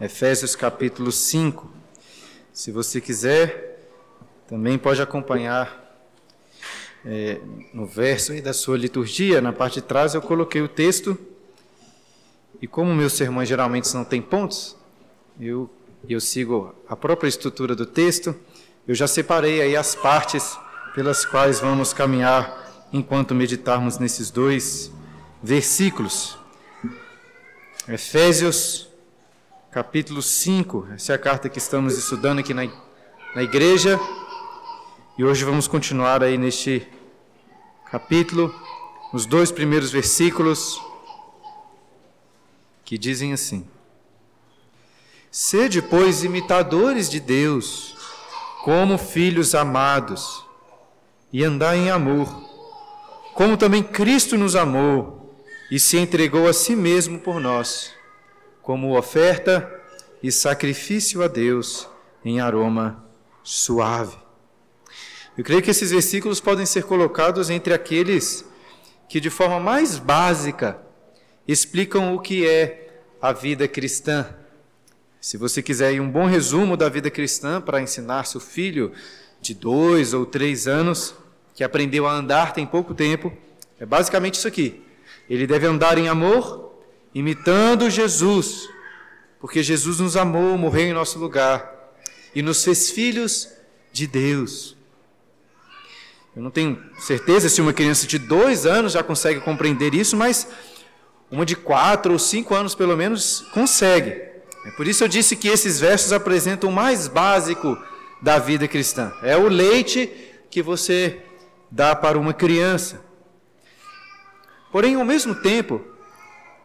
Efésios capítulo 5. Se você quiser, também pode acompanhar é, no verso da sua liturgia, na parte de trás eu coloquei o texto. E como meus sermões geralmente não têm pontos, eu, eu sigo a própria estrutura do texto. Eu já separei aí as partes pelas quais vamos caminhar enquanto meditarmos nesses dois versículos. Efésios capítulo 5. Essa é a carta que estamos estudando aqui na, na igreja. E hoje vamos continuar aí neste capítulo, os dois primeiros versículos, que dizem assim: Sede, pois, imitadores de Deus, como filhos amados, e andai em amor, como também Cristo nos amou e se entregou a si mesmo por nós como oferta e sacrifício a Deus em aroma suave. Eu creio que esses versículos podem ser colocados entre aqueles que, de forma mais básica, explicam o que é a vida cristã. Se você quiser um bom resumo da vida cristã para ensinar seu filho de dois ou três anos, que aprendeu a andar tem pouco tempo, é basicamente isso aqui. Ele deve andar em amor, imitando Jesus, porque Jesus nos amou, morreu em nosso lugar e nos fez filhos de Deus. Eu não tenho certeza se uma criança de dois anos já consegue compreender isso, mas uma de quatro ou cinco anos pelo menos consegue. É por isso eu disse que esses versos apresentam o mais básico da vida cristã. É o leite que você dá para uma criança. Porém, ao mesmo tempo,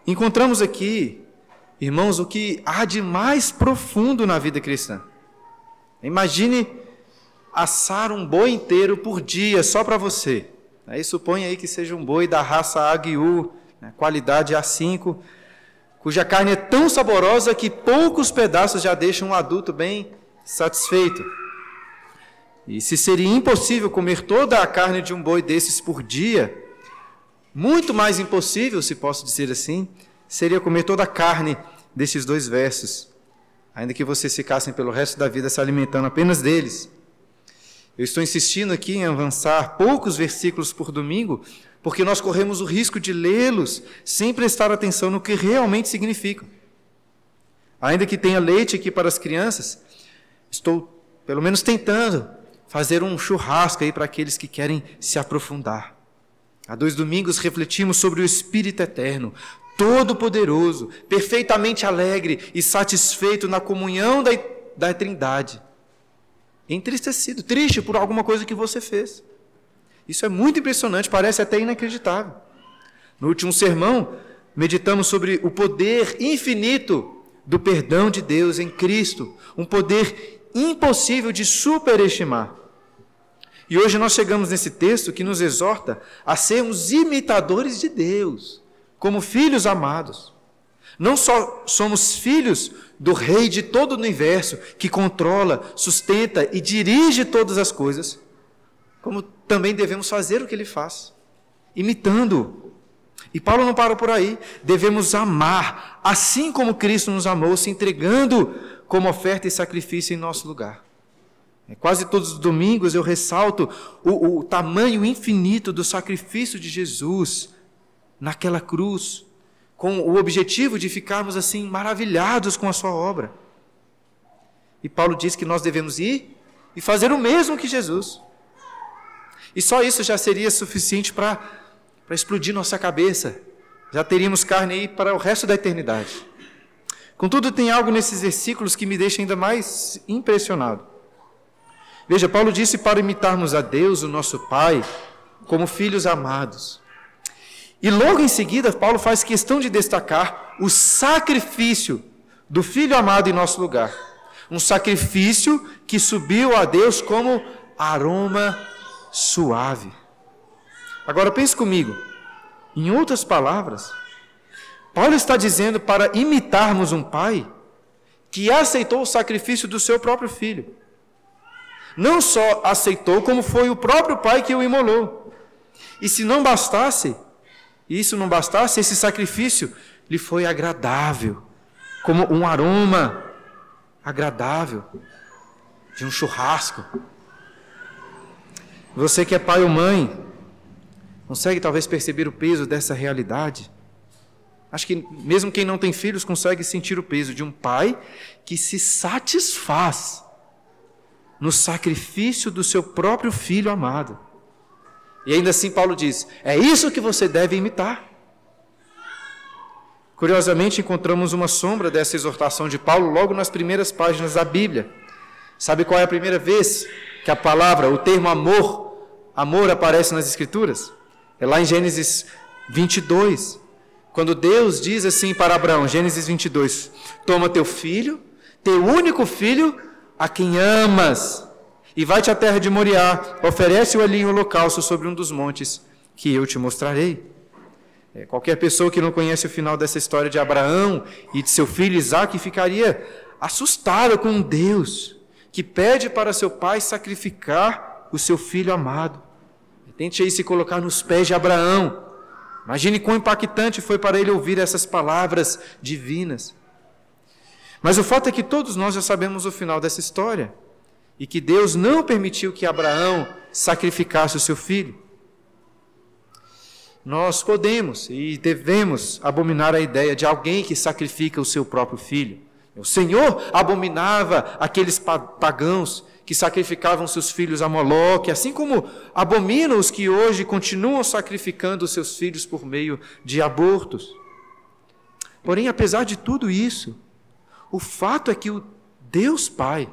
Encontramos aqui, irmãos, o que há de mais profundo na vida cristã. Imagine assar um boi inteiro por dia só para você. Aí supõe aí que seja um boi da raça Aguiú, né, qualidade A5, cuja carne é tão saborosa que poucos pedaços já deixam um adulto bem satisfeito. E se seria impossível comer toda a carne de um boi desses por dia, muito mais impossível, se posso dizer assim, seria comer toda a carne desses dois versos, ainda que vocês ficassem pelo resto da vida se alimentando apenas deles. Eu estou insistindo aqui em avançar poucos versículos por domingo, porque nós corremos o risco de lê-los sem prestar atenção no que realmente significam. Ainda que tenha leite aqui para as crianças, estou pelo menos tentando fazer um churrasco aí para aqueles que querem se aprofundar. Há dois domingos refletimos sobre o Espírito Eterno, todo-poderoso, perfeitamente alegre e satisfeito na comunhão da, da Trindade. Entristecido, triste por alguma coisa que você fez. Isso é muito impressionante, parece até inacreditável. No último sermão, meditamos sobre o poder infinito do perdão de Deus em Cristo, um poder impossível de superestimar. E hoje nós chegamos nesse texto que nos exorta a sermos imitadores de Deus, como filhos amados. Não só somos filhos do Rei de todo o universo, que controla, sustenta e dirige todas as coisas, como também devemos fazer o que ele faz, imitando-o. E Paulo não parou por aí. Devemos amar, assim como Cristo nos amou, se entregando como oferta e sacrifício em nosso lugar. É, quase todos os domingos eu ressalto o, o tamanho infinito do sacrifício de Jesus naquela cruz, com o objetivo de ficarmos assim maravilhados com a sua obra. E Paulo diz que nós devemos ir e fazer o mesmo que Jesus. E só isso já seria suficiente para explodir nossa cabeça. Já teríamos carne aí para o resto da eternidade. Contudo, tem algo nesses versículos que me deixa ainda mais impressionado. Veja, Paulo disse para imitarmos a Deus, o nosso Pai, como filhos amados. E logo em seguida, Paulo faz questão de destacar o sacrifício do filho amado em nosso lugar. Um sacrifício que subiu a Deus como aroma suave. Agora pense comigo. Em outras palavras, Paulo está dizendo para imitarmos um pai que aceitou o sacrifício do seu próprio filho não só aceitou, como foi o próprio pai que o imolou. E se não bastasse, isso não bastasse, esse sacrifício lhe foi agradável, como um aroma agradável, de um churrasco. Você que é pai ou mãe, consegue talvez perceber o peso dessa realidade? Acho que mesmo quem não tem filhos consegue sentir o peso de um pai que se satisfaz no sacrifício do seu próprio filho amado. E ainda assim, Paulo diz: é isso que você deve imitar. Curiosamente, encontramos uma sombra dessa exortação de Paulo logo nas primeiras páginas da Bíblia. Sabe qual é a primeira vez que a palavra, o termo amor, amor aparece nas Escrituras? É lá em Gênesis 22. Quando Deus diz assim para Abraão, Gênesis 22, toma teu filho, teu único filho, a quem amas, e vai-te à terra de Moriá, oferece-o ali em holocausto sobre um dos montes que eu te mostrarei. É, qualquer pessoa que não conhece o final dessa história de Abraão e de seu filho Isaac ficaria assustada com Deus que pede para seu pai sacrificar o seu filho amado. Tente aí se colocar nos pés de Abraão. Imagine quão impactante foi para ele ouvir essas palavras divinas. Mas o fato é que todos nós já sabemos o final dessa história e que Deus não permitiu que Abraão sacrificasse o seu filho. Nós podemos e devemos abominar a ideia de alguém que sacrifica o seu próprio filho. O Senhor abominava aqueles pagãos que sacrificavam seus filhos a Moloque, assim como abomina os que hoje continuam sacrificando seus filhos por meio de abortos. Porém, apesar de tudo isso, o fato é que o Deus Pai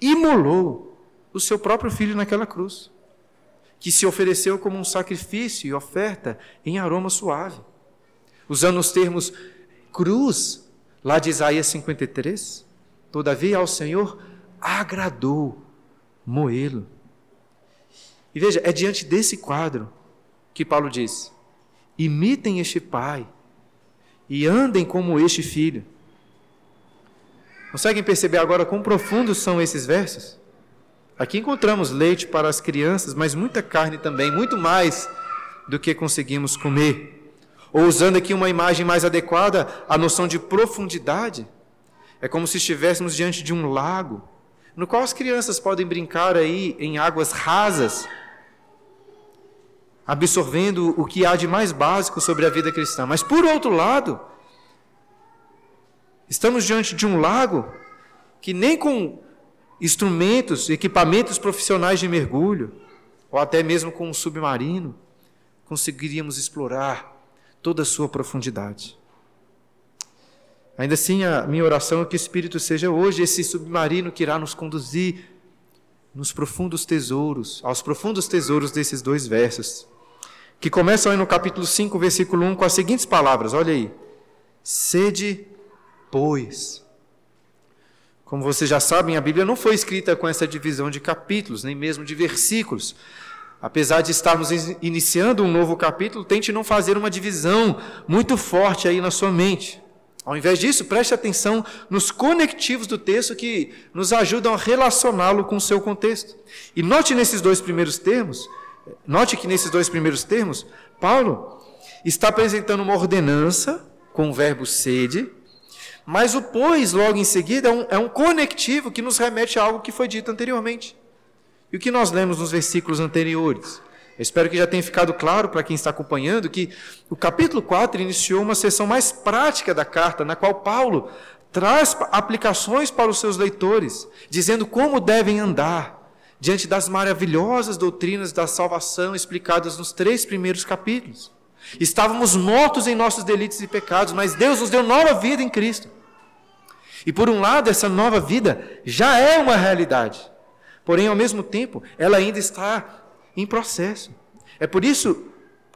imolou o seu próprio filho naquela cruz, que se ofereceu como um sacrifício e oferta em aroma suave. Usando os termos cruz, lá de Isaías 53, todavia ao Senhor agradou moê-lo. E veja, é diante desse quadro que Paulo diz: imitem este pai e andem como este filho. Conseguem perceber agora quão profundos são esses versos? Aqui encontramos leite para as crianças, mas muita carne também, muito mais do que conseguimos comer. Ou usando aqui uma imagem mais adequada, a noção de profundidade. É como se estivéssemos diante de um lago no qual as crianças podem brincar aí em águas rasas, absorvendo o que há de mais básico sobre a vida cristã. Mas por outro lado, estamos diante de um lago que nem com instrumentos, equipamentos profissionais de mergulho, ou até mesmo com um submarino, conseguiríamos explorar toda a sua profundidade. Ainda assim, a minha oração é que o Espírito seja hoje esse submarino que irá nos conduzir nos profundos tesouros, aos profundos tesouros desses dois versos, que começam aí no capítulo 5, versículo 1, com as seguintes palavras: olha aí. Sede, pois. Como vocês já sabem, a Bíblia não foi escrita com essa divisão de capítulos, nem mesmo de versículos. Apesar de estarmos iniciando um novo capítulo, tente não fazer uma divisão muito forte aí na sua mente. Ao invés disso, preste atenção nos conectivos do texto que nos ajudam a relacioná-lo com o seu contexto. E note nesses dois primeiros termos, note que nesses dois primeiros termos, Paulo está apresentando uma ordenança com o verbo sede, mas o pois logo em seguida é um, é um conectivo que nos remete a algo que foi dito anteriormente. E o que nós lemos nos versículos anteriores? Eu espero que já tenha ficado claro para quem está acompanhando que o capítulo 4 iniciou uma sessão mais prática da carta, na qual Paulo traz aplicações para os seus leitores, dizendo como devem andar diante das maravilhosas doutrinas da salvação explicadas nos três primeiros capítulos. Estávamos mortos em nossos delitos e pecados, mas Deus nos deu nova vida em Cristo. E por um lado, essa nova vida já é uma realidade. Porém, ao mesmo tempo, ela ainda está em processo. É por isso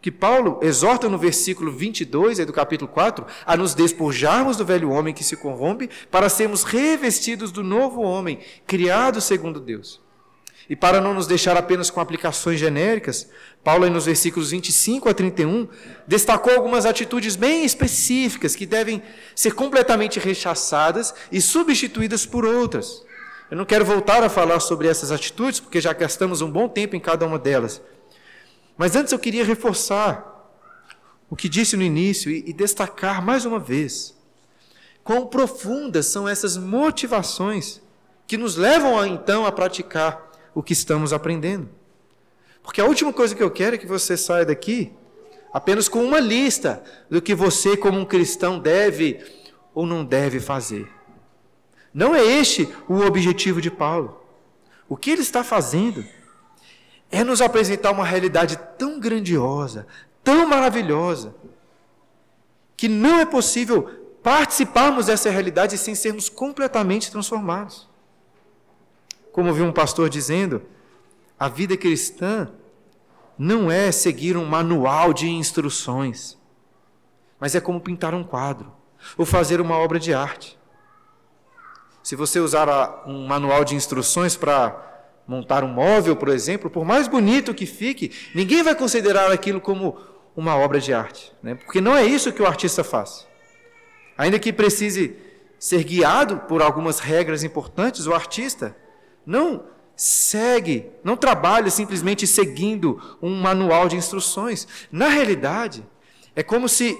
que Paulo exorta no versículo 22 do capítulo 4 a nos despojarmos do velho homem que se corrompe para sermos revestidos do novo homem, criado segundo Deus. E para não nos deixar apenas com aplicações genéricas, Paulo, nos versículos 25 a 31, destacou algumas atitudes bem específicas que devem ser completamente rechaçadas e substituídas por outras. Eu não quero voltar a falar sobre essas atitudes, porque já gastamos um bom tempo em cada uma delas. Mas antes eu queria reforçar o que disse no início e, destacar mais uma vez. quão profundas são essas motivações que nos levam então a praticar o que estamos aprendendo. Porque a última coisa que eu quero é que você saia daqui apenas com uma lista do que você, como um cristão, deve ou não deve fazer. Não é este o objetivo de Paulo. O que ele está fazendo é nos apresentar uma realidade tão grandiosa, tão maravilhosa, que não é possível participarmos dessa realidade sem sermos completamente transformados. Como vi um pastor dizendo, a vida cristã não é seguir um manual de instruções, mas é como pintar um quadro ou fazer uma obra de arte. Se você usar um manual de instruções para montar um móvel, por exemplo, por mais bonito que fique, ninguém vai considerar aquilo como uma obra de arte, né? porque não é isso que o artista faz. Ainda que precise ser guiado por algumas regras importantes, o artista não segue, não trabalha simplesmente seguindo um manual de instruções. Na realidade, é como se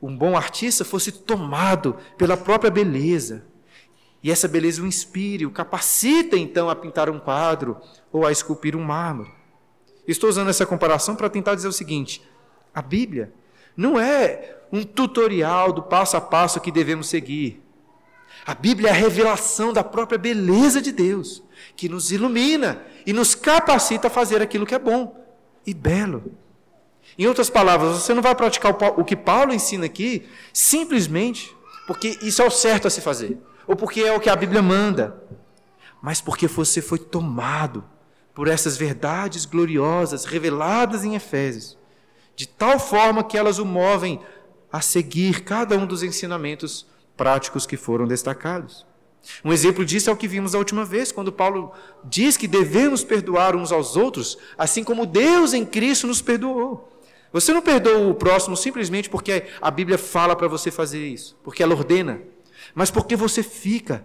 um bom artista fosse tomado pela própria beleza, e essa beleza o inspire, o capacita então a pintar um quadro ou a esculpir um mármore. Estou usando essa comparação para tentar dizer o seguinte: a Bíblia não é um tutorial do passo a passo que devemos seguir. A Bíblia é a revelação da própria beleza de Deus, que nos ilumina e nos capacita a fazer aquilo que é bom e belo. Em outras palavras, você não vai praticar o que Paulo ensina aqui simplesmente porque isso é o certo a se fazer ou porque é o que a Bíblia manda, mas porque você foi tomado por essas verdades gloriosas reveladas em Efésios, de tal forma que elas o movem a seguir cada um dos ensinamentos práticos que foram destacados. Um exemplo disso é o que vimos a última vez, quando Paulo diz que devemos perdoar uns aos outros, assim como Deus em Cristo nos perdoou. Você não perdoa o próximo simplesmente porque a Bíblia fala para você fazer isso, porque ela ordena mas porque você fica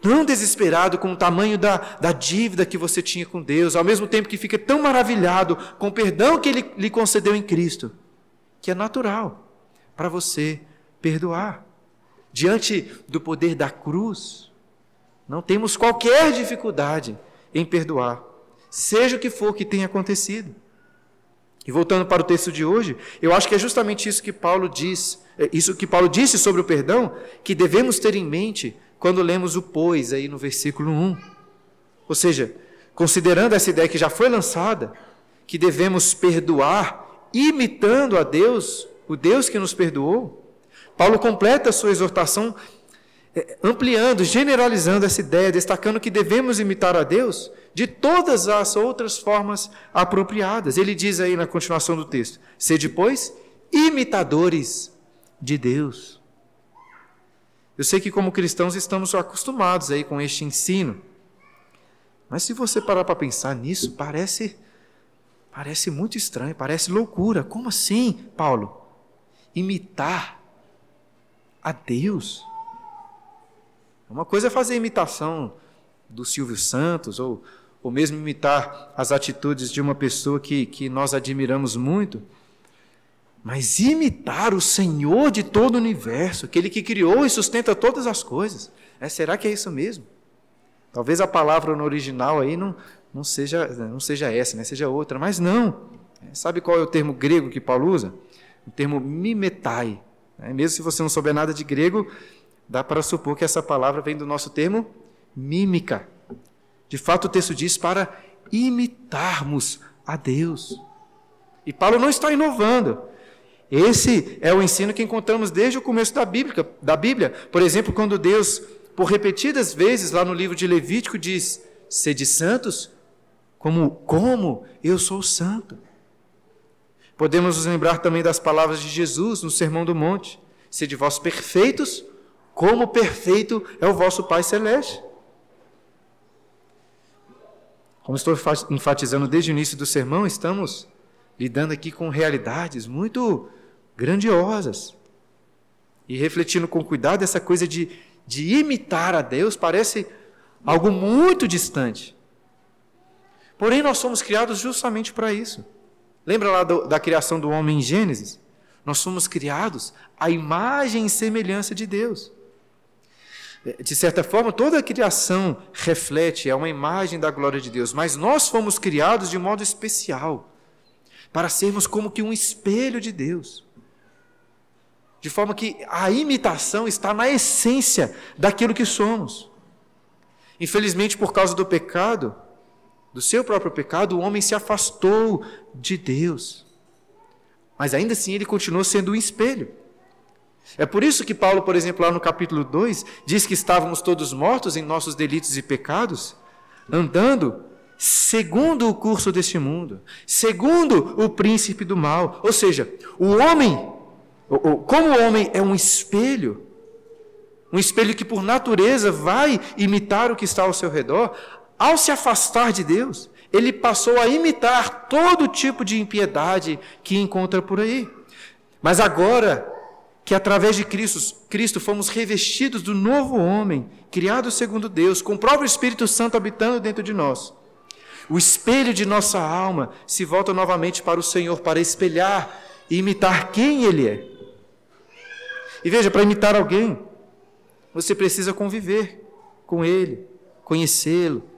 tão desesperado com o tamanho da, da dívida que você tinha com Deus, ao mesmo tempo que fica tão maravilhado com o perdão que Ele lhe concedeu em Cristo, que é natural para você perdoar. Diante do poder da cruz, não temos qualquer dificuldade em perdoar, seja o que for que tenha acontecido. E voltando para o texto de hoje, eu acho que é justamente isso que Paulo diz, é, isso que Paulo disse sobre o perdão, que devemos ter em mente quando lemos o pois aí no versículo 1. Ou seja, considerando essa ideia que já foi lançada, que devemos perdoar imitando a Deus, o Deus que nos perdoou, Paulo completa a sua exortação é, ampliando, generalizando essa ideia, destacando que devemos imitar a Deus de todas as outras formas apropriadas. Ele diz aí na continuação do texto: sede, pois, imitadores de Deus. Eu sei que como cristãos estamos acostumados aí com este ensino. Mas se você parar para pensar nisso, parece parece muito estranho, parece loucura. Como assim, Paulo? Imitar a Deus? Uma coisa é fazer imitação do Silvio Santos, ou, ou mesmo imitar as atitudes de uma pessoa que, que nós admiramos muito. Mas imitar o Senhor de todo o universo, aquele que criou e sustenta todas as coisas. É, será que é isso mesmo? Talvez a palavra no original aí não, não, seja, não seja essa, né? seja outra, mas não. Sabe qual é o termo grego que Paulo usa? O termo mimetai. Né? Mesmo se você não souber nada de grego, dá para supor que essa palavra vem do nosso termo mímica. De fato, o texto diz para imitarmos a Deus. E Paulo não está inovando. Esse é o ensino que encontramos desde o começo da Bíblia, da Bíblia. Por exemplo, quando Deus, por repetidas vezes, lá no livro de Levítico, diz: Sede santos, como, como eu sou santo. Podemos nos lembrar também das palavras de Jesus no Sermão do Monte: Sede vós perfeitos, como perfeito é o vosso Pai Celeste. Como estou enfatizando desde o início do sermão, estamos lidando aqui com realidades muito grandiosas. E refletindo com cuidado, essa coisa de, de imitar a Deus parece algo muito distante. Porém, nós somos criados justamente para isso. Lembra lá do, da criação do homem em Gênesis? Nós fomos criados à imagem e semelhança de Deus. De certa forma, toda a criação reflete, é uma imagem da glória de Deus, mas nós fomos criados de modo especial, para sermos como que um espelho de Deus. De forma que a imitação está na essência daquilo que somos. Infelizmente, por causa do pecado, do seu próprio pecado, o homem se afastou de Deus. Mas ainda assim ele continuou sendo um espelho. É por isso que Paulo, por exemplo, lá no capítulo 2, diz que estávamos todos mortos em nossos delitos e pecados, andando segundo o curso deste mundo, segundo o príncipe do mal. Ou seja, o homem, como o homem é um espelho, um espelho que por natureza vai imitar o que está ao seu redor, ao se afastar de Deus, ele passou a imitar todo tipo de impiedade que encontra por aí. Mas agora, que através de Cristo, Cristo fomos revestidos do novo homem, criado segundo Deus, com o próprio Espírito Santo habitando dentro de nós. O espelho de nossa alma se volta novamente para o Senhor para espelhar e imitar quem Ele é. E veja, para imitar alguém, você precisa conviver com Ele, conhecê-lo,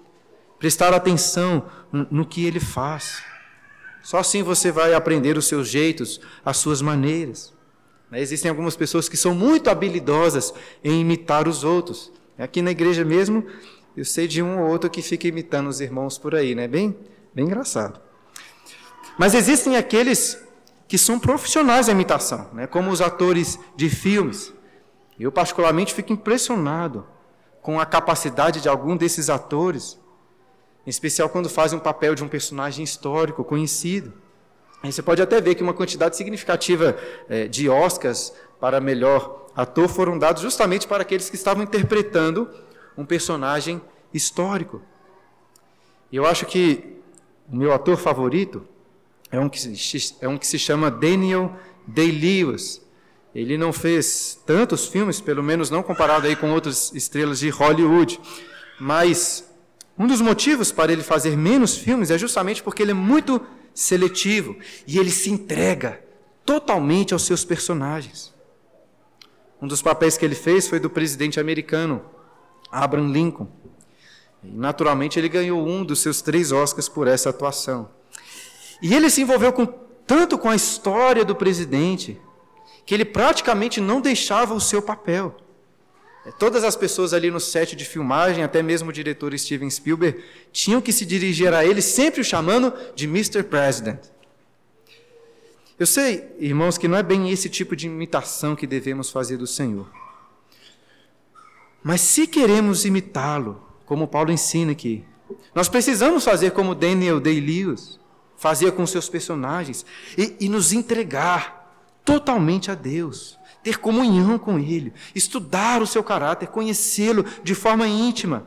prestar atenção no que Ele faz. Só assim você vai aprender os seus jeitos, as suas maneiras. Né, existem algumas pessoas que são muito habilidosas em imitar os outros. Aqui na igreja mesmo, eu sei de um ou outro que fica imitando os irmãos por aí, né? Bem, bem engraçado. Mas existem aqueles que são profissionais da imitação, né? como os atores de filmes. Eu, particularmente, fico impressionado com a capacidade de algum desses atores, em especial quando fazem um papel de um personagem histórico conhecido. Aí você pode até ver que uma quantidade significativa é, de Oscars para melhor ator foram dados justamente para aqueles que estavam interpretando um personagem histórico. Eu acho que o meu ator favorito é um que é um que se chama Daniel Day-Lewis. Ele não fez tantos filmes, pelo menos não comparado aí com outras estrelas de Hollywood, mas um dos motivos para ele fazer menos filmes é justamente porque ele é muito seletivo e ele se entrega totalmente aos seus personagens. Um dos papéis que ele fez foi do presidente americano, Abraham Lincoln. E, naturalmente, ele ganhou um dos seus três Oscars por essa atuação. E ele se envolveu com, tanto com a história do presidente, que ele praticamente não deixava o seu papel. É, todas as pessoas ali no set de filmagem, até mesmo o diretor Steven Spielberg, tinham que se dirigir a ele, sempre o chamando de Mr. President. Eu sei, irmãos, que não é bem esse tipo de imitação que devemos fazer do Senhor. Mas se queremos imitá-lo, como Paulo ensina aqui, nós precisamos fazer como Daniel Day-Lewis fazia com seus personagens e, e nos entregar totalmente a Deus ter comunhão com Ele, estudar o seu caráter, conhecê-lo de forma íntima,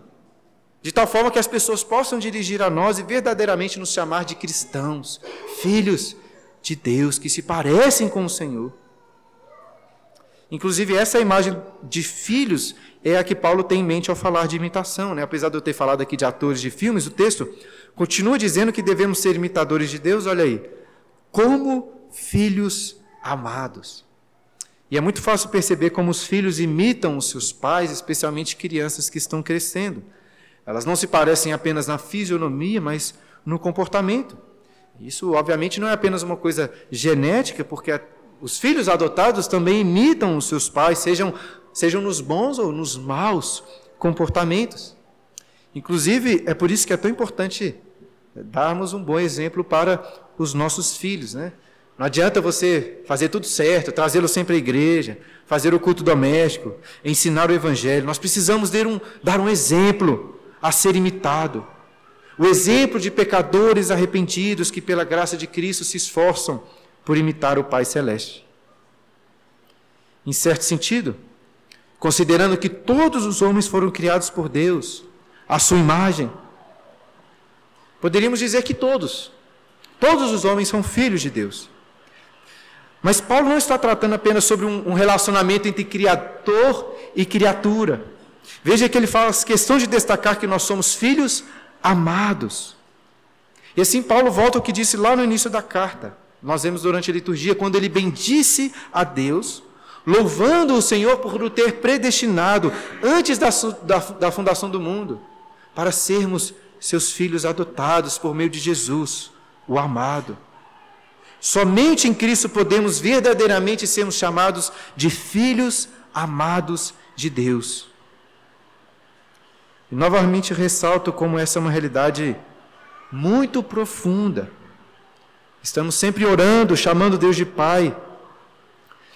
de tal forma que as pessoas possam dirigir a nós e verdadeiramente nos chamar de cristãos, filhos de Deus que se parecem com o Senhor. Inclusive, essa imagem de filhos é a que Paulo tem em mente ao falar de imitação. Né? Apesar de eu ter falado aqui de atores de filmes, o texto continua dizendo que devemos ser imitadores de Deus, olha aí, como filhos amados. E é muito fácil perceber como os filhos imitam os seus pais, especialmente crianças que estão crescendo. Elas não se parecem apenas na fisionomia, mas no comportamento. Isso, obviamente, não é apenas uma coisa genética, porque os filhos adotados também imitam os seus pais, sejam, sejam nos bons ou nos maus comportamentos. Inclusive, é por isso que é tão importante darmos um bom exemplo para os nossos filhos, né? Não adianta você fazer tudo certo, trazê-lo sempre à igreja, fazer o culto doméstico, ensinar o evangelho. Nós precisamos dar um, dar um exemplo a ser imitado. O exemplo de pecadores arrependidos que, pela graça de Cristo, se esforçam por imitar o Pai Celeste. Em certo sentido, considerando que todos os homens foram criados por Deus, à sua imagem, poderíamos dizer que todos, todos os homens são filhos de Deus. Mas Paulo não está tratando apenas sobre um, relacionamento entre criador e criatura. Veja que ele faz questão de destacar que nós somos filhos amados. E assim Paulo volta ao que disse lá no início da carta. nós vemos durante a liturgia, quando ele bendisse a Deus, louvando o Senhor por o ter predestinado antes da, da, da fundação do mundo, para sermos seus filhos adotados por meio de Jesus, o amado. Somente em Cristo podemos verdadeiramente sermos chamados de filhos amados de Deus. E novamente ressalto como essa é uma realidade muito profunda. Estamos sempre orando, chamando Deus de Pai.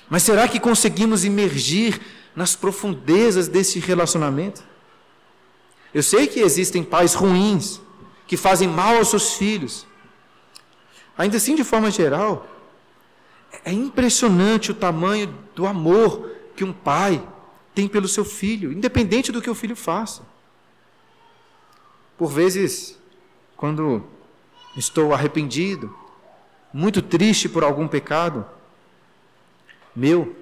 Mas será que conseguimos imergir nas profundezas desse relacionamento? Eu sei que existem pais ruins, que fazem mal aos seus filhos. Ainda assim, de forma geral, é impressionante o tamanho do amor que um pai tem pelo seu filho, independente do que o filho faça. Por vezes, quando estou arrependido, muito triste por algum pecado meu,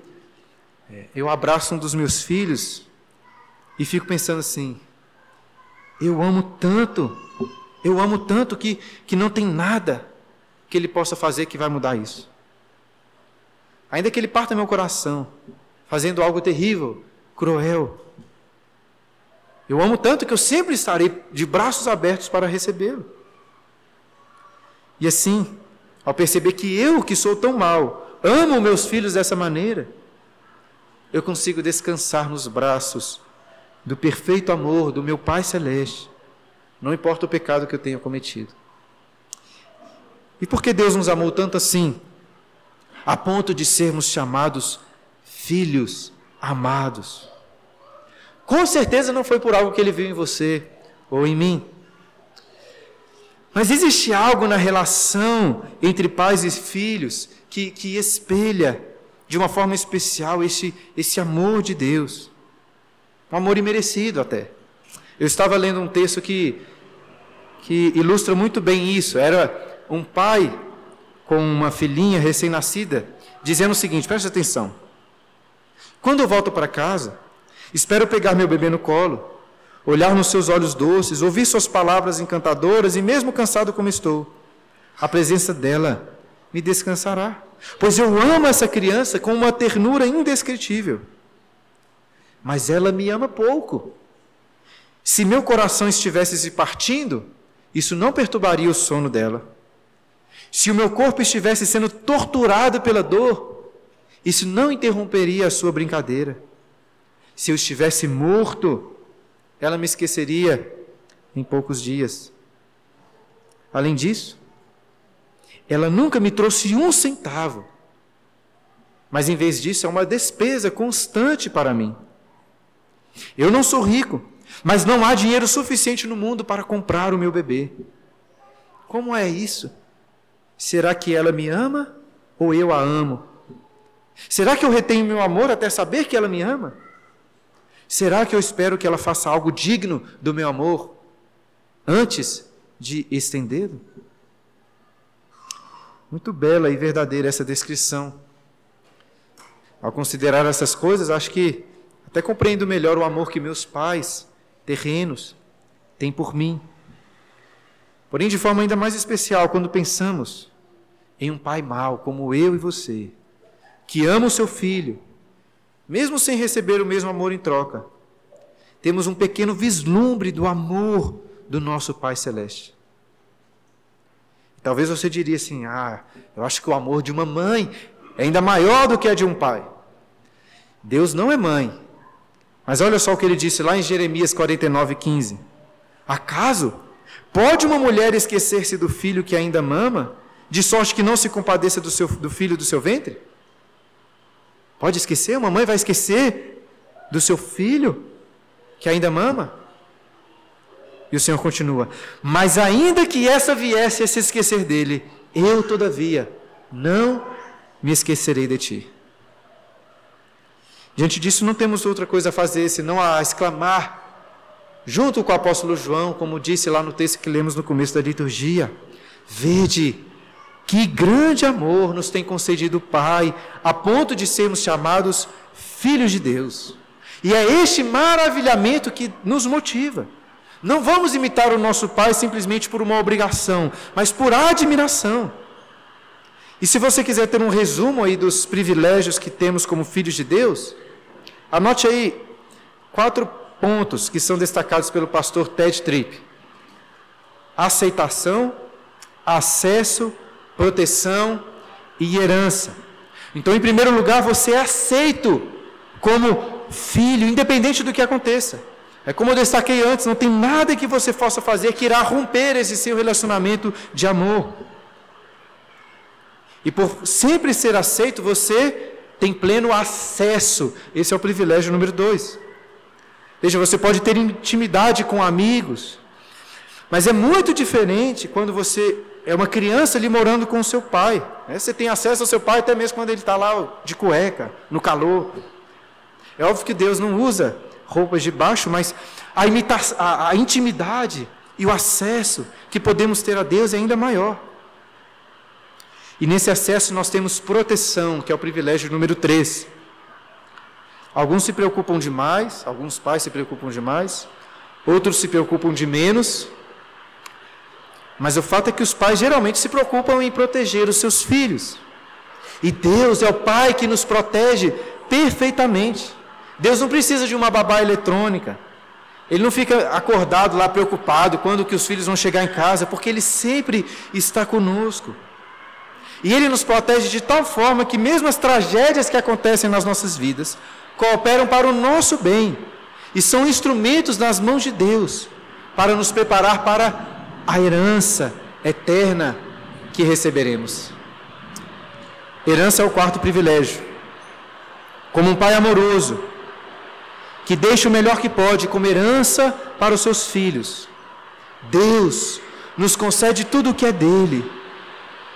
é, eu abraço um dos meus filhos e fico pensando assim: eu amo tanto, eu amo tanto que, que não tem nada que ele possa fazer que vai mudar isso. Ainda que ele parta meu coração, fazendo algo terrível, cruel, eu amo tanto que eu sempre estarei de braços abertos para recebê-lo. E assim, ao perceber que eu, que sou tão mal, amo meus filhos dessa maneira, eu consigo descansar nos braços do perfeito amor do meu Pai Celeste, não importa o pecado que eu tenha cometido. E por que Deus nos amou tanto assim, a ponto de sermos chamados filhos amados? Com certeza não foi por algo que ele viu em você ou em mim. Mas existe algo na relação entre pais e filhos que, que espelha de uma forma especial esse, esse amor de Deus. Um amor imerecido até. Eu estava lendo um texto que, que ilustra muito bem isso. Era um pai com uma filhinha recém-nascida, dizendo o seguinte: preste atenção. Quando eu volto para casa, Espero pegar meu bebê no colo, olhar nos seus olhos doces, ouvir suas palavras encantadoras e, mesmo cansado como estou, a presença dela me descansará. Pois eu amo essa criança com uma ternura indescritível. Mas ela me ama pouco. Se meu coração estivesse se partindo, isso não perturbaria o sono dela. Se o meu corpo estivesse sendo torturado pela dor, isso não interromperia a sua brincadeira. Se eu estivesse morto, ela me esqueceria em poucos dias. Além disso, ela nunca me trouxe um centavo. Mas em vez disso, é uma despesa constante para mim. Eu não sou rico, mas não há dinheiro suficiente no mundo para comprar o meu bebê. Como é isso? Será que ela me ama ou eu a amo? Será que eu retenho meu amor até saber que ela me ama? Será que eu espero que ela faça algo digno do meu amor antes de estendê-lo? Muito bela e verdadeira essa descrição. Ao considerar essas coisas, acho que até compreendo melhor o amor que meus pais terrenos têm por mim. Porém, de forma ainda mais especial, quando pensamos em um pai mau como eu e você, que ama o seu filho, mesmo sem receber o mesmo amor em troca, temos um pequeno vislumbre do amor do nosso Pai Celeste. Talvez você diria assim: ah, eu acho que o amor de uma mãe é ainda maior do que a de um pai. Deus não é mãe. Mas olha só o que ele disse lá em Jeremias 49, 15. Acaso pode uma mulher esquecer-se do filho que ainda mama, de sorte que não se compadeça do, seu, do filho do seu ventre? Pode esquecer? Uma mãe vai esquecer do seu filho que ainda mama? E o Senhor continua: Mas ainda que essa viesse a se esquecer dele, eu, todavia, não me esquecerei de ti. Diante disso, não temos outra coisa a fazer senão a exclamar, junto com o apóstolo João, como disse lá no texto que lemos no começo da liturgia: Vede que grande amor nos tem concedido o Pai, a ponto de sermos chamados filhos de Deus. E é este maravilhamento que nos motiva. Não vamos imitar o nosso Pai simplesmente por uma obrigação, mas por admiração. E se você quiser ter um resumo aí dos privilégios que temos como filhos de Deus, anote aí quatro pontos que são destacados pelo pastor Ted Tripp: aceitação, acesso, proteção e herança. Então, em primeiro lugar, você é aceito como filho, independente do que aconteça. É como eu destaquei antes, não tem nada que você possa fazer que irá romper esse seu relacionamento de amor. E por sempre ser aceito, você tem pleno acesso. Esse é o privilégio número dois. Veja, você pode ter intimidade com amigos, mas é muito diferente quando você é uma criança ali morando com o seu pai. Né? Você tem acesso ao seu pai até mesmo quando ele está lá de cueca, no calor. É óbvio que Deus não usa roupas de baixo, mas a, a, a intimidade e o acesso que podemos ter a Deus é ainda maior. E nesse acesso nós temos proteção, que é o privilégio número 3. Alguns se preocupam demais, alguns pais se preocupam demais, outros se preocupam de menos. Mas o fato é que os pais geralmente se preocupam em proteger os seus filhos. E Deus é o Pai que nos protege perfeitamente. Deus não precisa de uma babá eletrônica. Ele não fica acordado lá preocupado quando que os filhos vão chegar em casa, porque ele sempre está conosco. E ele nos protege de tal forma que mesmo as tragédias que acontecem nas nossas vidas cooperam para o nosso bem e são instrumentos nas mãos de Deus para nos preparar para a herança eterna que receberemos. Herança é o quarto privilégio. Como um pai amoroso, que deixa o melhor que pode como herança para os seus filhos. Deus nos concede tudo o que é dele.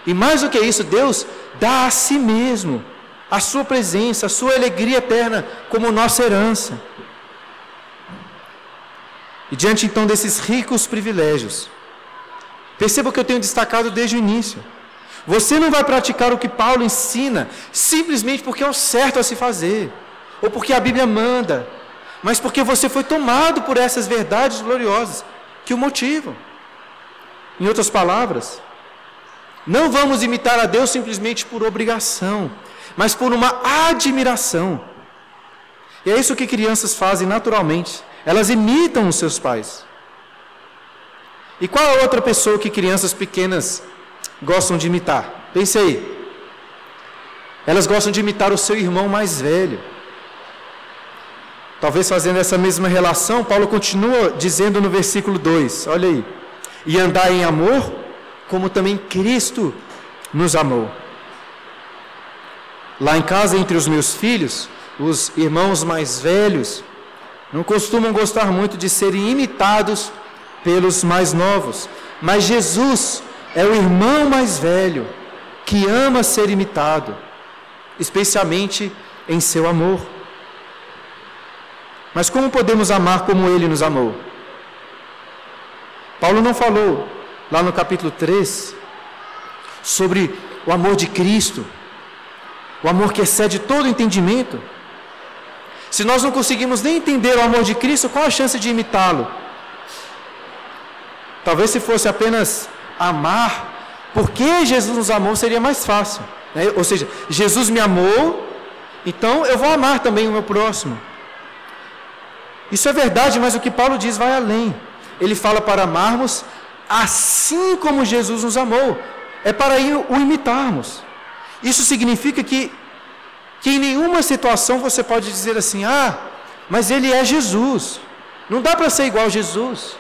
E mais do que isso, Deus dá a si mesmo a sua presença, a sua alegria eterna como nossa herança. E diante então desses ricos privilégios, perceba o que eu tenho destacado desde o início. Você não vai praticar o que Paulo ensina simplesmente porque é o certo a se fazer, ou porque a Bíblia manda, mas porque você foi tomado por essas verdades gloriosas que o motivam. Em outras palavras, não vamos imitar a Deus simplesmente por obrigação, mas por uma admiração. E é isso que crianças fazem naturalmente. Elas imitam os seus pais. E qual é a outra pessoa que crianças pequenas gostam de imitar? Pense aí. Elas gostam de imitar o seu irmão mais velho. Talvez fazendo essa mesma relação, Paulo continua dizendo no versículo 2: olha aí, e andar em amor, como também Cristo nos amou. Lá em casa, entre os meus filhos, os irmãos mais velhos não costumam gostar muito de serem imitados pelos mais novos, mas Jesus é o irmão mais velho que ama ser imitado, especialmente em seu amor. Mas como podemos amar como ele nos amou? Paulo não falou lá no capítulo 3 sobre o amor de Cristo, o amor que excede todo entendimento. Se nós não conseguimos nem entender o amor de Cristo, qual a chance de imitá-lo? Talvez se fosse apenas amar, porque Jesus nos amou, seria mais fácil. Né? Ou seja, Jesus me amou, então eu vou amar também o meu próximo. Isso é verdade, mas o que Paulo diz vai além. Ele fala para amarmos assim como Jesus nos amou. É para o imitarmos. Isso significa que, que em nenhuma situação você pode dizer assim: ah, mas ele é Jesus. Não dá para ser igual a Jesus.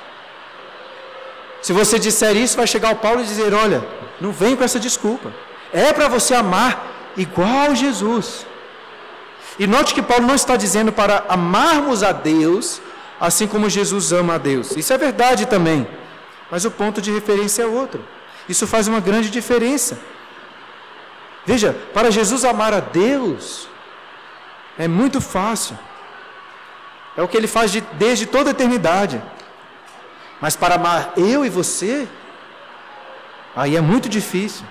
Se você disser isso, vai chegar o Paulo e dizer: olha, não vem com essa desculpa. É para você amar igual Jesus. E note que Paulo não está dizendo para amarmos a Deus assim como Jesus ama a Deus. Isso é verdade também. Mas o ponto de referência é outro. Isso faz uma grande diferença. Veja, para Jesus amar a Deus é muito fácil. É o que ele faz de, desde toda a eternidade. Mas para amar eu e você, aí é muito difícil.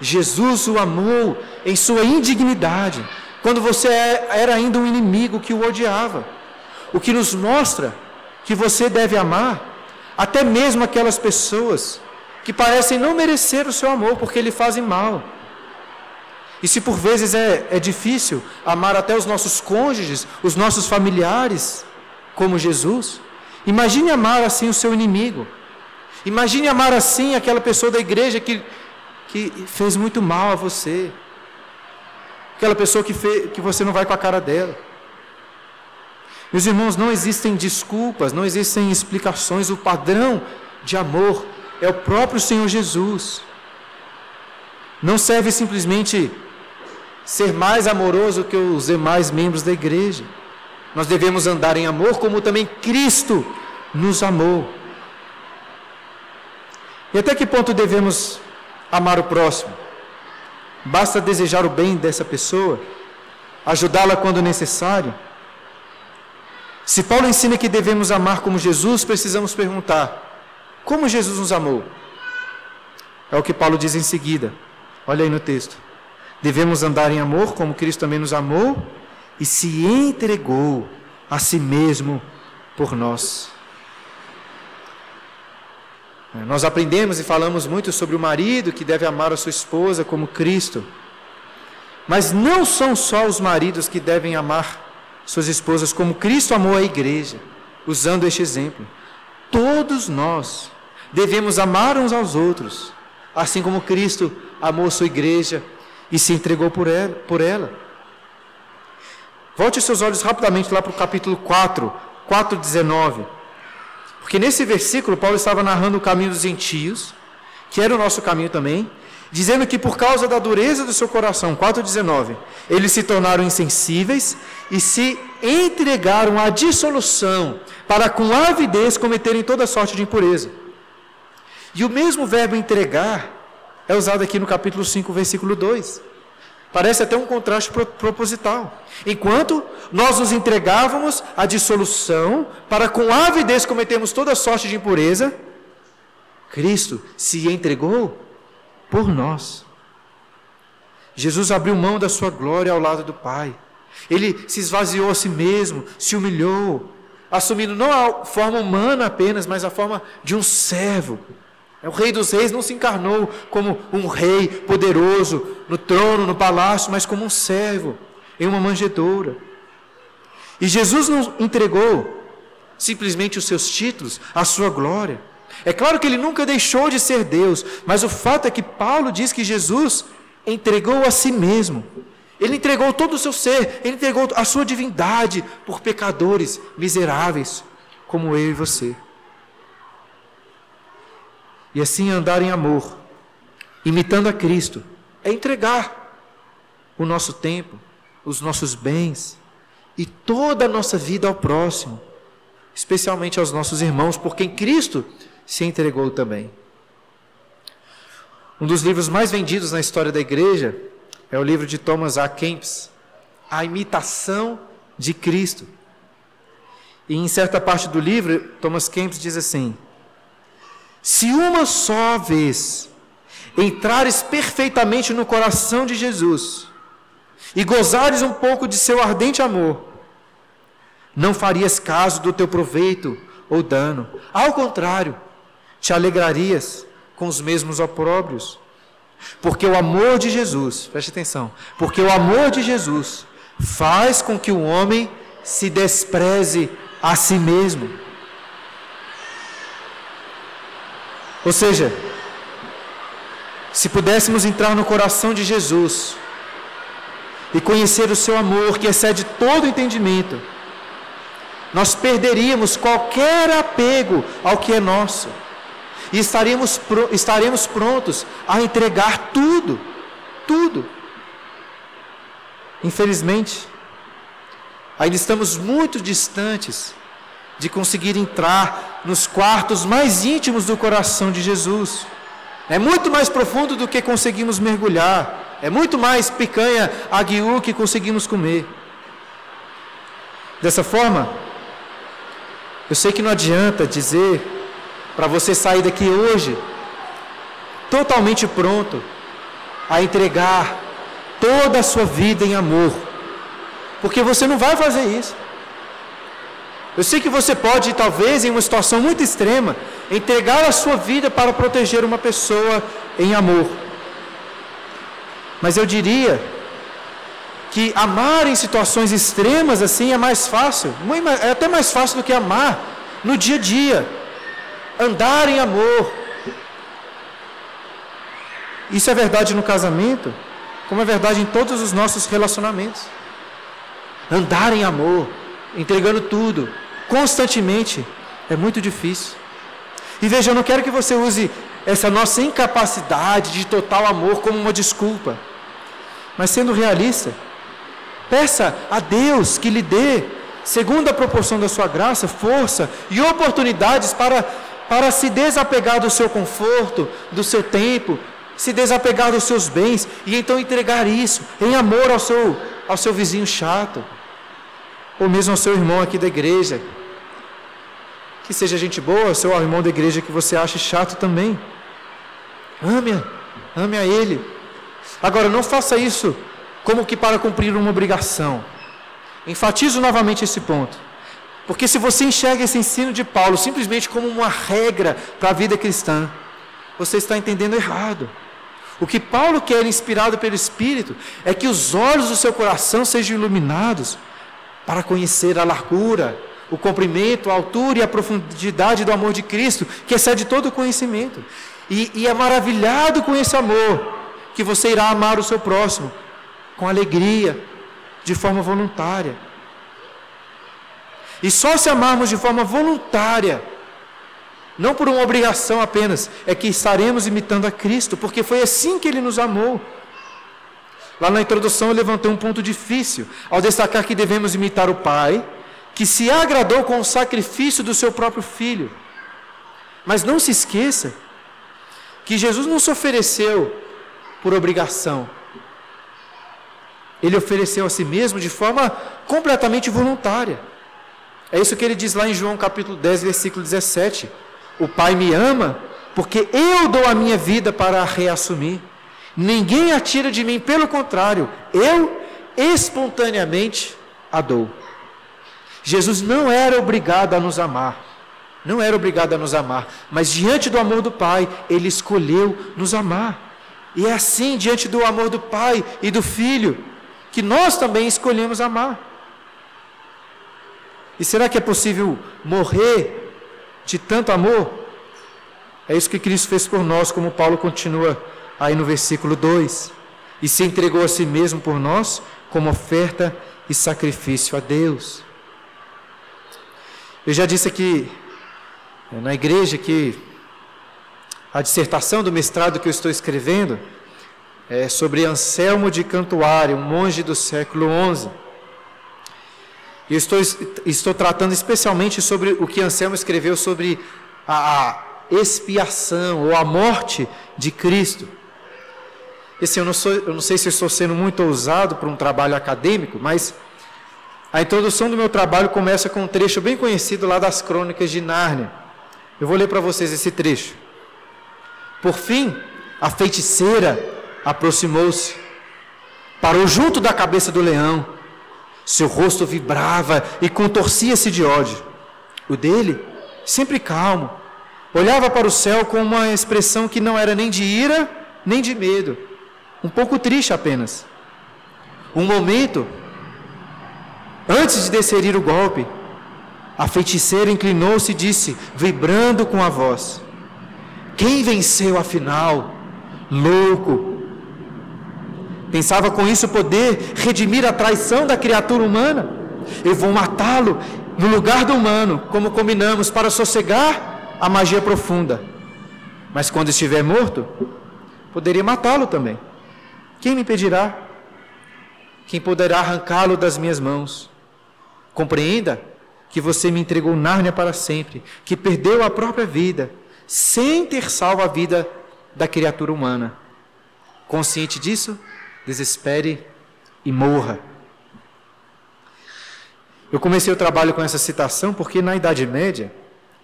Jesus o amou em sua indignidade quando você é, era ainda um inimigo que o odiava. O que nos mostra que você deve amar até mesmo aquelas pessoas que parecem não merecer o seu amor porque lhe fazem mal. E se por vezes é, é difícil amar até os nossos cônjuges, os nossos familiares, como Jesus, imagine amar assim o seu inimigo. Imagine amar assim aquela pessoa da igreja que, que fez muito mal a você. Aquela pessoa que, fez, que você não vai com a cara dela. Meus irmãos, não existem desculpas, não existem explicações. O padrão de amor é o próprio Senhor Jesus. Não serve simplesmente ser mais amoroso que os demais membros da igreja. Nós devemos andar em amor como também Cristo nos amou. E até que ponto devemos amar o próximo? Basta desejar o bem dessa pessoa, ajudá-la quando necessário. Se Paulo ensina que devemos amar como Jesus, precisamos perguntar: como Jesus nos amou? É o que Paulo diz em seguida. Olha aí no texto. Devemos andar em amor como Cristo também nos amou e se entregou a si mesmo por nós. Nós aprendemos e falamos muito sobre o marido que deve amar a sua esposa como Cristo. Mas não são só os maridos que devem amar suas esposas como Cristo amou a igreja, usando este exemplo. Todos nós devemos amar uns aos outros, assim como Cristo amou sua igreja e se entregou por ela. Por ela. Volte seus olhos rapidamente lá para o capítulo 4, 4,19. Porque nesse versículo, Paulo estava narrando o caminho dos gentios, que era o nosso caminho também, dizendo que por causa da dureza do seu coração, 4,19, eles se tornaram insensíveis e se entregaram à dissolução, para com avidez cometerem toda sorte de impureza. E o mesmo verbo entregar é usado aqui no capítulo 5, versículo 2. Parece até um contraste proposital. Enquanto nós nos entregávamos à dissolução, para com avidez cometermos toda sorte de impureza, Cristo se entregou por nós. Jesus abriu mão da sua glória ao lado do Pai. Ele se esvaziou a si mesmo, se humilhou, assumindo não a forma humana apenas, mas a forma de um servo o Rei dos Reis não se encarnou como um rei poderoso no trono, no palácio, mas como um servo em uma manjedoura. E Jesus não entregou simplesmente os seus títulos, a sua glória. É claro que ele nunca deixou de ser Deus, mas o fato é que Paulo diz que Jesus entregou a si mesmo. Ele entregou todo o seu ser, ele entregou a sua divindade por pecadores miseráveis como eu e você e assim andar em amor, imitando a Cristo, é entregar o nosso tempo, os nossos bens e toda a nossa vida ao próximo, especialmente aos nossos irmãos, por quem Cristo se entregou também. Um dos livros mais vendidos na história da igreja é o livro de Thomas A. Kempis, A Imitação de Cristo. E em certa parte do livro, Thomas Kempis diz assim: se uma só vez entrares perfeitamente no coração de Jesus e gozares um pouco de seu ardente amor, não farias caso do teu proveito ou dano. Ao contrário, te alegrarias com os mesmos opróbrios. Porque o amor de Jesus, preste atenção, porque o amor de Jesus faz com que o homem se despreze a si mesmo Ou seja, se pudéssemos entrar no coração de Jesus e conhecer o seu amor que excede todo entendimento, nós perderíamos qualquer apego ao que é nosso e estaríamos, estaremos prontos a entregar tudo, tudo. Infelizmente, ainda estamos muito distantes de conseguir entrar nos quartos mais íntimos do coração de Jesus. É muito mais profundo do que conseguimos mergulhar. É muito mais picanha aguiú que conseguimos comer. Dessa forma, eu sei que não adianta dizer para você sair daqui hoje totalmente pronto a entregar toda a sua vida em amor, porque você não vai fazer isso. Eu sei que você pode, talvez, em uma situação muito extrema, entregar a sua vida para proteger uma pessoa em amor. Mas eu diria que amar em situações extremas assim é mais fácil, é até mais fácil do que amar no dia a dia. Andar em amor. Isso é verdade no casamento, como é verdade em todos os nossos relacionamentos. Andar em amor, entregando tudo, constantemente, é muito difícil. E veja, eu não quero que você use essa nossa incapacidade de total amor como uma desculpa. Mas sendo realista, peça a Deus que lhe dê, segundo a proporção da sua graça, força e oportunidades para, para se desapegar do seu conforto, do seu tempo, se desapegar dos seus bens e então entregar isso em amor ao seu, ao seu vizinho chato, ou mesmo ao seu irmão aqui da igreja, que seja gente boa, seu irmão da igreja que você acha chato também. Ame-a, ame a ele. Agora, não faça isso como que para cumprir uma obrigação. Enfatizo novamente esse ponto. Porque se você enxerga esse ensino de Paulo simplesmente como uma regra para a vida cristã, você está entendendo errado. O que Paulo quer, inspirado pelo Espírito, é que os olhos do seu coração sejam iluminados para conhecer a largura, o comprimento, a altura e a profundidade do amor de Cristo, que excede todo o conhecimento. E, e é maravilhado com esse amor que você irá amar o seu próximo com alegria, de forma voluntária. E só se amarmos de forma voluntária, não por uma obrigação apenas, é que estaremos imitando a Cristo, porque foi assim que Ele nos amou. Lá na introdução eu levantei um ponto difícil, ao destacar que devemos imitar o Pai, que se agradou com o sacrifício do seu próprio filho. Mas não se esqueça que Jesus não se ofereceu por obrigação. Ele ofereceu a si mesmo de forma completamente voluntária. É isso que ele diz lá em João capítulo 10, versículo 17. O Pai me ama porque eu dou a minha vida para a reassumir. Ninguém a tira de mim, pelo contrário, eu espontaneamente a dou. Jesus não era obrigado a nos amar, não era obrigado a nos amar, mas diante do amor do Pai, ele escolheu nos amar. E é assim, diante do amor do Pai e do Filho, que nós também escolhemos amar. E será que é possível morrer de tanto amor? É isso que Cristo fez por nós, como Paulo continua aí no versículo 2. E se entregou a si mesmo por nós, como oferta e sacrifício a Deus. Eu já disse aqui eh, na igreja que a dissertação do mestrado que eu estou escrevendo é sobre Anselmo de Cantuária, um monge do século XI. E estou, estou tratando especialmente sobre o que Anselmo escreveu sobre a expiação ou a morte de Cristo. Esse eu não, sou, eu não sei se estou sendo muito ousado para um trabalho acadêmico, mas a introdução do meu trabalho começa com um trecho bem conhecido lá das Crônicas de Nárnia. Eu vou ler para vocês esse trecho. Por fim, a feiticeira aproximou-se, parou junto da cabeça do leão. Seu rosto vibrava e contorcia-se de ódio. O dele, sempre calmo, olhava para o céu com uma expressão que não era nem de ira, nem de medo, um pouco triste apenas. Um momento Antes de desferir o golpe, a feiticeira inclinou-se e disse, vibrando com a voz: Quem venceu afinal? Louco! Pensava com isso poder redimir a traição da criatura humana. Eu vou matá-lo no lugar do humano, como combinamos, para sossegar a magia profunda. Mas quando estiver morto, poderia matá-lo também. Quem me impedirá? Quem poderá arrancá-lo das minhas mãos? Compreenda que você me entregou Nárnia para sempre, que perdeu a própria vida, sem ter salvo a vida da criatura humana. Consciente disso, desespere e morra. Eu comecei o trabalho com essa citação porque na Idade Média,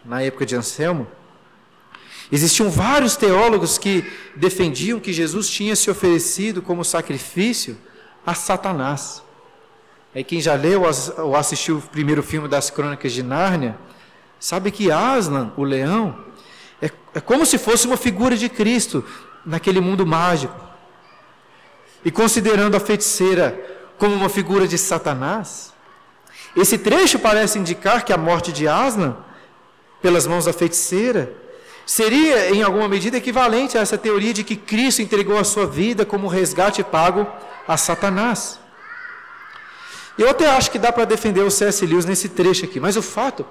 na época de Anselmo, existiam vários teólogos que defendiam que Jesus tinha se oferecido como sacrifício a Satanás. Aí quem já leu ou assistiu o primeiro filme das Crônicas de Nárnia, sabe que Aslan, o leão, é, é como se fosse uma figura de Cristo naquele mundo mágico. E considerando a feiticeira como uma figura de Satanás, esse trecho parece indicar que a morte de Aslan, pelas mãos da feiticeira, seria em alguma medida equivalente a essa teoria de que Cristo entregou a sua vida como resgate pago a Satanás. Eu até acho que dá para defender o C.S. Lewis nesse trecho aqui, mas o fato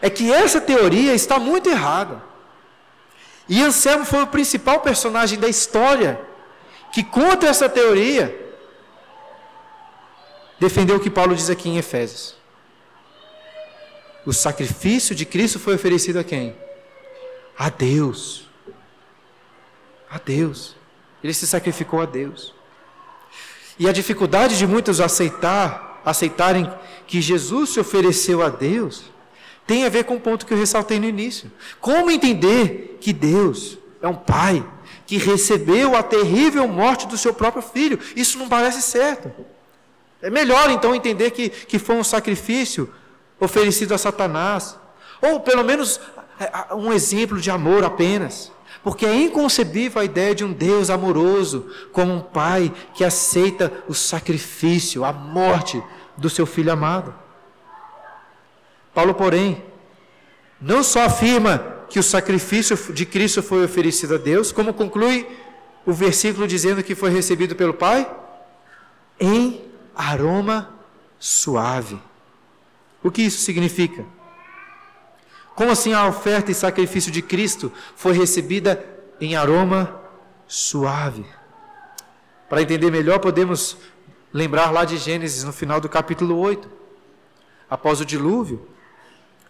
é que essa teoria está muito errada. E Anselmo foi o principal personagem da história que, contra essa teoria, defendeu o que Paulo diz aqui em Efésios. O sacrifício de Cristo foi oferecido a quem? A Deus. A Deus. Ele se sacrificou a Deus. E a dificuldade de muitos aceitar, aceitarem que Jesus se ofereceu a Deus, tem a ver com o ponto que eu ressaltei no início. Como entender que Deus é um pai que recebeu a terrível morte do seu próprio filho? Isso não parece certo. É melhor então entender que, que foi um sacrifício oferecido a Satanás, ou pelo menos um exemplo de amor apenas. Porque é inconcebível a ideia de um Deus amoroso, como um pai que aceita o sacrifício, a morte do seu filho amado. Paulo, porém, não só afirma que o sacrifício de Cristo foi oferecido a Deus, como conclui o versículo dizendo que foi recebido pelo Pai em aroma suave. O que isso significa? Como assim a oferta e sacrifício de Cristo foi recebida em aroma suave? Para entender melhor, podemos lembrar lá de Gênesis, no final do capítulo 8. Após o dilúvio,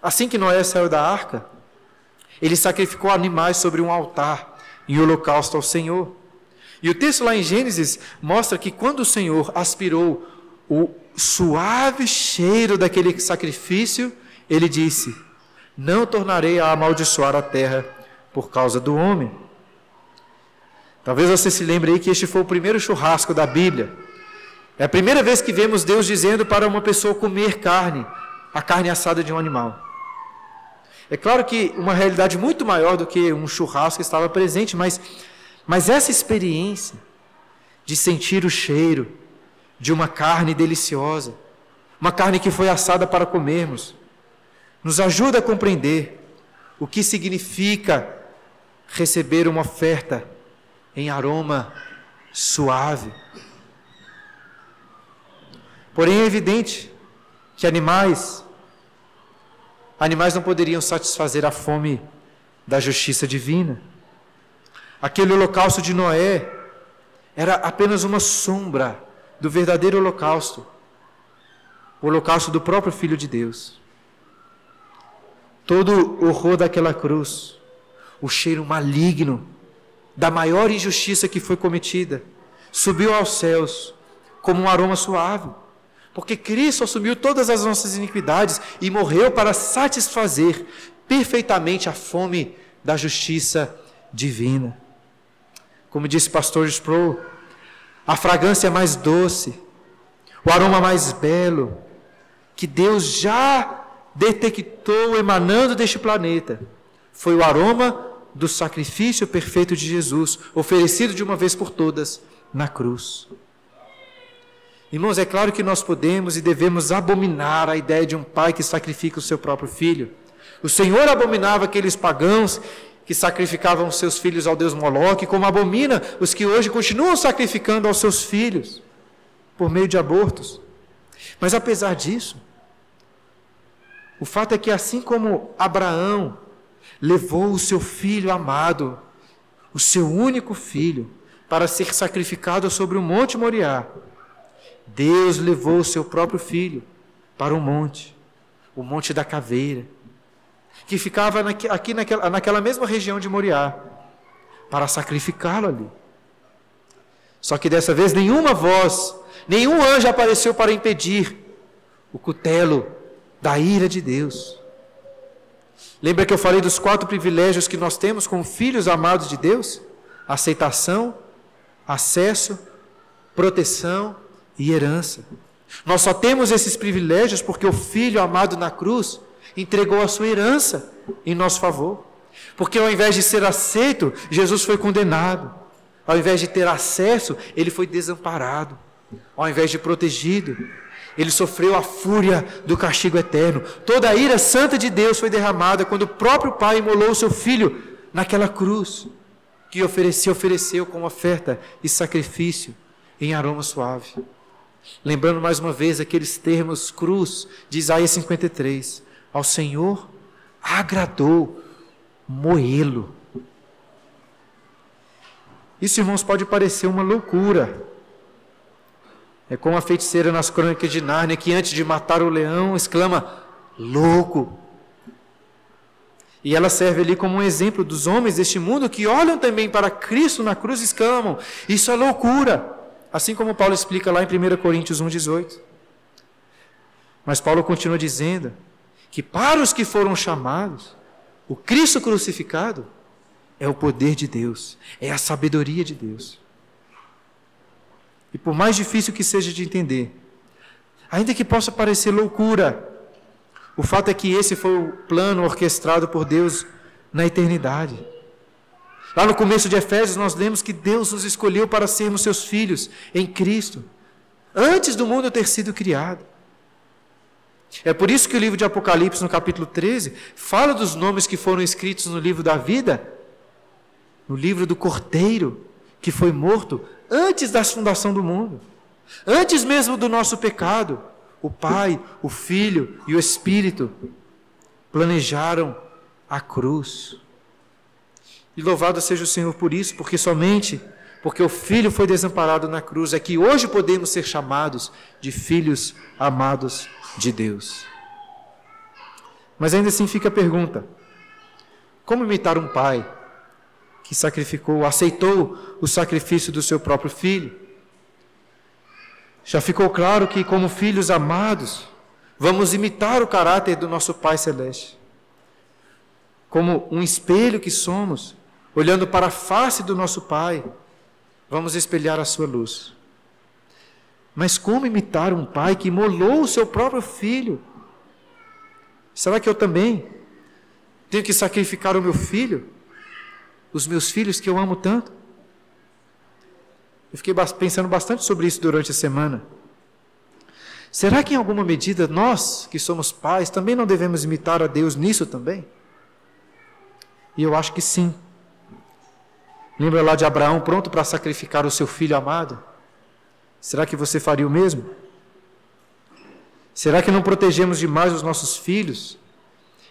Assim que Noé saiu da arca, ele sacrificou animais sobre um altar em holocausto ao Senhor. E o texto lá em Gênesis mostra que quando o Senhor aspirou o suave cheiro daquele sacrifício, ele disse: Não tornarei a amaldiçoar a terra por causa do homem. Talvez você se lembre aí que este foi o primeiro churrasco da Bíblia. É a primeira vez que vemos Deus dizendo para uma pessoa comer carne, a carne assada de um animal. É claro que uma realidade muito maior do que um churrasco estava presente, mas, mas essa experiência de sentir o cheiro de uma carne deliciosa, uma carne que foi assada para comermos, nos ajuda a compreender o que significa receber uma oferta em aroma suave. Porém, é evidente que animais Animais não poderiam satisfazer a fome da justiça divina. Aquele holocausto de Noé era apenas uma sombra do verdadeiro holocausto o holocausto do próprio Filho de Deus. Todo o horror daquela cruz, o cheiro maligno da maior injustiça que foi cometida, subiu aos céus como um aroma suave. Porque Cristo assumiu todas as nossas iniquidades e morreu para satisfazer perfeitamente a fome da justiça divina. Como disse pastor Sproul, a fragrância mais doce, o aroma mais belo, que Deus já detectou emanando deste planeta, foi o aroma do sacrifício perfeito de Jesus, oferecido de uma vez por todas na cruz. Irmãos, é claro que nós podemos e devemos abominar a ideia de um pai que sacrifica o seu próprio filho. O Senhor abominava aqueles pagãos que sacrificavam seus filhos ao Deus Moloque, como abomina os que hoje continuam sacrificando aos seus filhos por meio de abortos. Mas apesar disso, o fato é que assim como Abraão levou o seu filho amado, o seu único filho, para ser sacrificado sobre o monte Moriá, Deus levou o seu próprio filho para um monte, o Monte da Caveira, que ficava aqui naquela, naquela mesma região de Moriá, para sacrificá-lo ali. Só que dessa vez nenhuma voz, nenhum anjo apareceu para impedir o cutelo da ira de Deus. Lembra que eu falei dos quatro privilégios que nós temos como filhos amados de Deus? Aceitação, acesso, proteção e herança. Nós só temos esses privilégios porque o Filho amado na cruz entregou a sua herança em nosso favor. Porque ao invés de ser aceito, Jesus foi condenado. Ao invés de ter acesso, ele foi desamparado. Ao invés de protegido, ele sofreu a fúria do castigo eterno. Toda a ira santa de Deus foi derramada quando o próprio Pai imolou o seu filho naquela cruz que ofereceu, ofereceu como oferta e sacrifício em aroma suave. Lembrando mais uma vez aqueles termos cruz de Isaías 53. Ao Senhor agradou moê-lo. Isso, irmãos, pode parecer uma loucura. É como a feiticeira nas crônicas de Nárnia, que antes de matar o leão exclama: louco. E ela serve ali como um exemplo dos homens deste mundo que olham também para Cristo na cruz e exclamam: Isso é loucura. Assim como Paulo explica lá em 1 Coríntios 1,18. Mas Paulo continua dizendo que para os que foram chamados, o Cristo crucificado é o poder de Deus, é a sabedoria de Deus. E por mais difícil que seja de entender, ainda que possa parecer loucura, o fato é que esse foi o plano orquestrado por Deus na eternidade. Lá no começo de Efésios, nós lemos que Deus nos escolheu para sermos seus filhos em Cristo, antes do mundo ter sido criado. É por isso que o livro de Apocalipse, no capítulo 13, fala dos nomes que foram escritos no livro da vida, no livro do Cordeiro, que foi morto antes da fundação do mundo, antes mesmo do nosso pecado. O Pai, o Filho e o Espírito planejaram a cruz. E louvado seja o Senhor por isso, porque somente porque o Filho foi desamparado na cruz é que hoje podemos ser chamados de filhos amados de Deus. Mas ainda assim fica a pergunta: como imitar um pai que sacrificou, aceitou o sacrifício do seu próprio filho? Já ficou claro que, como filhos amados, vamos imitar o caráter do nosso Pai Celeste. Como um espelho que somos, olhando para a face do nosso Pai, vamos espelhar a sua luz. Mas como imitar um pai que molou o seu próprio filho? Será que eu também tenho que sacrificar o meu filho? Os meus filhos que eu amo tanto? Eu fiquei pensando bastante sobre isso durante a semana. Será que em alguma medida nós, que somos pais, também não devemos imitar a Deus nisso também? E eu acho que sim. Lembra lá de Abraão pronto para sacrificar o seu filho amado? Será que você faria o mesmo? Será que não protegemos demais os nossos filhos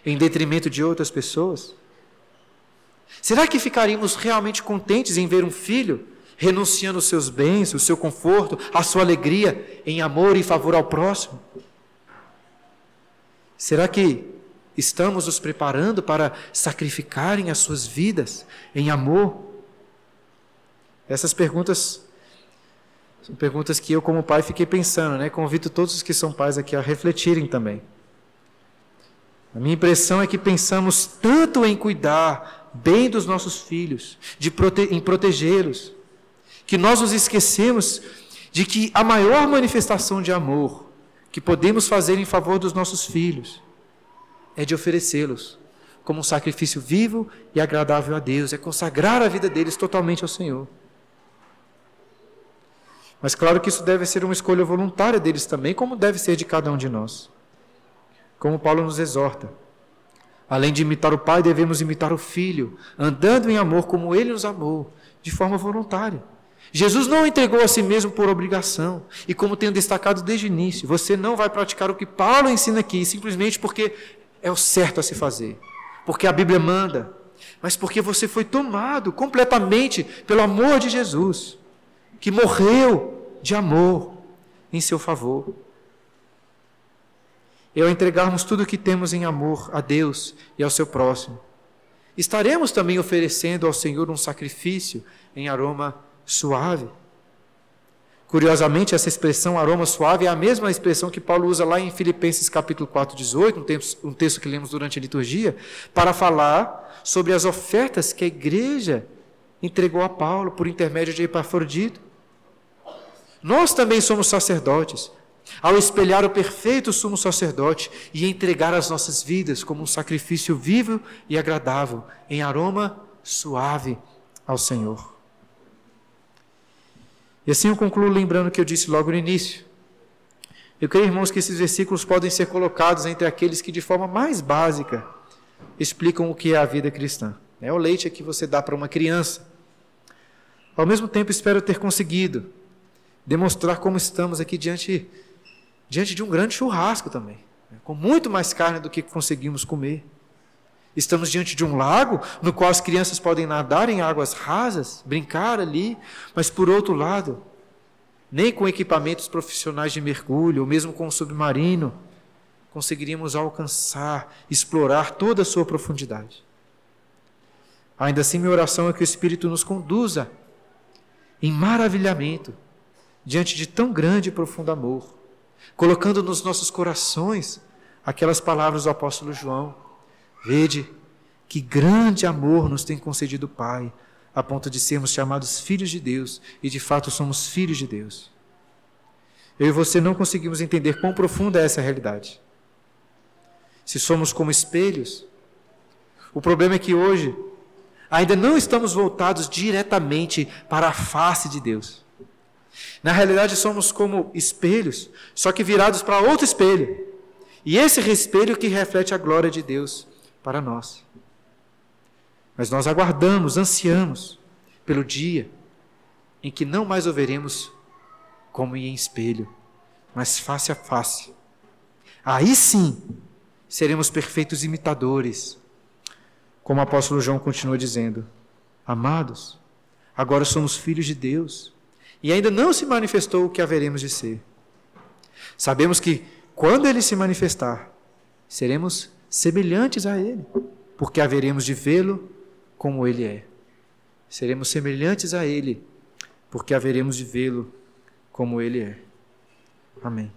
em detrimento de outras pessoas? Será que ficaríamos realmente contentes em ver um filho renunciando os seus bens, o seu conforto, a sua alegria em amor e favor ao próximo? Será que estamos nos preparando para sacrificarem as suas vidas em amor essas perguntas são perguntas que eu, como pai, fiquei pensando, né? Convido todos os que são pais aqui a refletirem também. A minha impressão é que pensamos tanto em cuidar bem dos nossos filhos, de prote em protegê-los, que nós nos esquecemos de que a maior manifestação de amor que podemos fazer em favor dos nossos filhos é de oferecê-los como um sacrifício vivo e agradável a Deus, é consagrar a vida deles totalmente ao Senhor. Mas claro que isso deve ser uma escolha voluntária deles também, como deve ser de cada um de nós. Como Paulo nos exorta. Além de imitar o Pai, devemos imitar o Filho, andando em amor como Ele nos amou, de forma voluntária. Jesus não entregou a si mesmo por obrigação. E como tenho destacado desde o início, você não vai praticar o que Paulo ensina aqui, simplesmente porque é o certo a se fazer. Porque a Bíblia manda. Mas porque você foi tomado completamente pelo amor de Jesus que morreu de amor em seu favor. E ao entregarmos tudo o que temos em amor a Deus e ao seu próximo, estaremos também oferecendo ao Senhor um sacrifício em aroma suave. Curiosamente, essa expressão aroma suave é a mesma expressão que Paulo usa lá em Filipenses capítulo 4, 18, um texto, um texto que lemos durante a liturgia, para falar sobre as ofertas que a igreja entregou a Paulo por intermédio de Epafrodito. Nós também somos sacerdotes, ao espelhar o perfeito sumo sacerdote e entregar as nossas vidas como um sacrifício vivo e agradável, em aroma suave ao Senhor. E assim eu concluo lembrando o que eu disse logo no início. Eu creio, irmãos, que esses versículos podem ser colocados entre aqueles que, de forma mais básica, explicam o que é a vida cristã. É o leite que você dá para uma criança. Ao mesmo tempo, espero ter conseguido demonstrar como estamos aqui diante, diante de um grande churrasco também, né? com muito mais carne do que conseguimos comer. Estamos diante de um lago no qual as crianças podem nadar em águas rasas, brincar ali, mas por outro lado, nem com equipamentos profissionais de mergulho, ou mesmo com o submarino, conseguiríamos alcançar, explorar toda a sua profundidade. Ainda assim, minha oração é que o Espírito nos conduza em maravilhamento diante de tão grande e profundo amor, colocando nos nossos corações aquelas palavras do apóstolo João Vede que grande amor nos tem concedido o Pai, a ponto de sermos chamados filhos de Deus, e de fato somos filhos de Deus. Eu e você não conseguimos entender quão profunda é essa realidade. Se somos como espelhos, o problema é que hoje ainda não estamos voltados diretamente para a face de Deus. Na realidade, somos como espelhos, só que virados para outro espelho. E esse espelho que reflete a glória de Deus para nós. Mas nós aguardamos, ansiamos pelo dia em que não mais o veremos como em espelho, mas face a face. Aí sim seremos perfeitos imitadores. Como o apóstolo João continua dizendo: Amados, agora somos filhos de Deus e ainda não se manifestou o que haveremos de ser. Sabemos que quando ele se manifestar, seremos semelhantes a Ele, porque haveremos de vê-lo como Ele é. Seremos semelhantes a Ele, porque haveremos de vê-lo como Ele é. Amém.